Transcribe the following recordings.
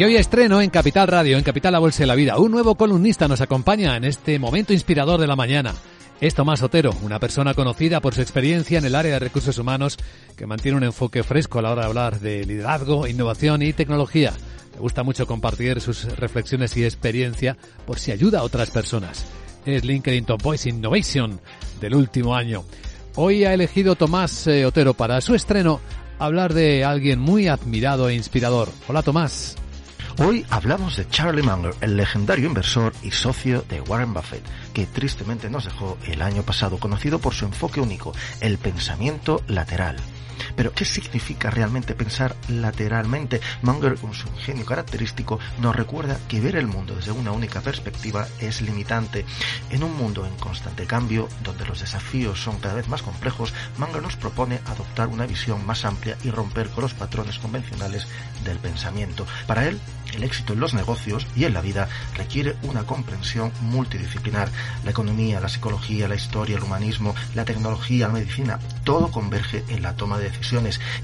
Y hoy estreno en Capital Radio, en Capital La Bolsa de la Vida. Un nuevo columnista nos acompaña en este momento inspirador de la mañana. Es Tomás Otero, una persona conocida por su experiencia en el área de recursos humanos que mantiene un enfoque fresco a la hora de hablar de liderazgo, innovación y tecnología. Me gusta mucho compartir sus reflexiones y experiencia por si ayuda a otras personas. Es LinkedIn Top Voice Innovation del último año. Hoy ha elegido Tomás eh, Otero para su estreno hablar de alguien muy admirado e inspirador. Hola Tomás. Hoy hablamos de Charlie Munger, el legendario inversor y socio de Warren Buffett, que tristemente nos dejó el año pasado, conocido por su enfoque único, el pensamiento lateral. Pero, ¿qué significa realmente pensar lateralmente? Munger, con su ingenio característico, nos recuerda que ver el mundo desde una única perspectiva es limitante. En un mundo en constante cambio, donde los desafíos son cada vez más complejos, Munger nos propone adoptar una visión más amplia y romper con los patrones convencionales del pensamiento. Para él, el éxito en los negocios y en la vida requiere una comprensión multidisciplinar. La economía, la psicología, la historia, el humanismo, la tecnología, la medicina, todo converge en la toma de decisiones.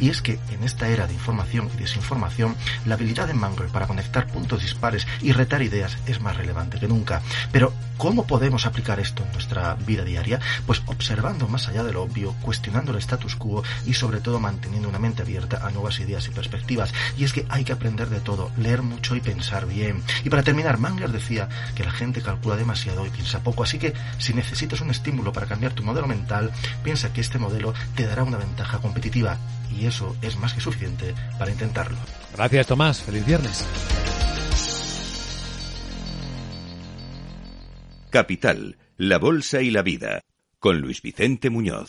Y es que en esta era de información y desinformación, la habilidad de Munger para conectar puntos dispares y retar ideas es más relevante que nunca. Pero, ¿cómo podemos aplicar esto en nuestra vida diaria? Pues observando más allá de lo obvio, cuestionando el status quo y sobre todo manteniendo una mente abierta a nuevas ideas y perspectivas. Y es que hay que aprender de todo, leer mucho y pensar bien. Y para terminar, Munger decía que la gente calcula demasiado y piensa poco. Así que si necesitas un estímulo para cambiar tu modelo mental, piensa que este modelo te dará una ventaja competitiva. Y eso es más que suficiente para intentarlo. Gracias Tomás, feliz viernes. Capital, la Bolsa y la Vida, con Luis Vicente Muñoz.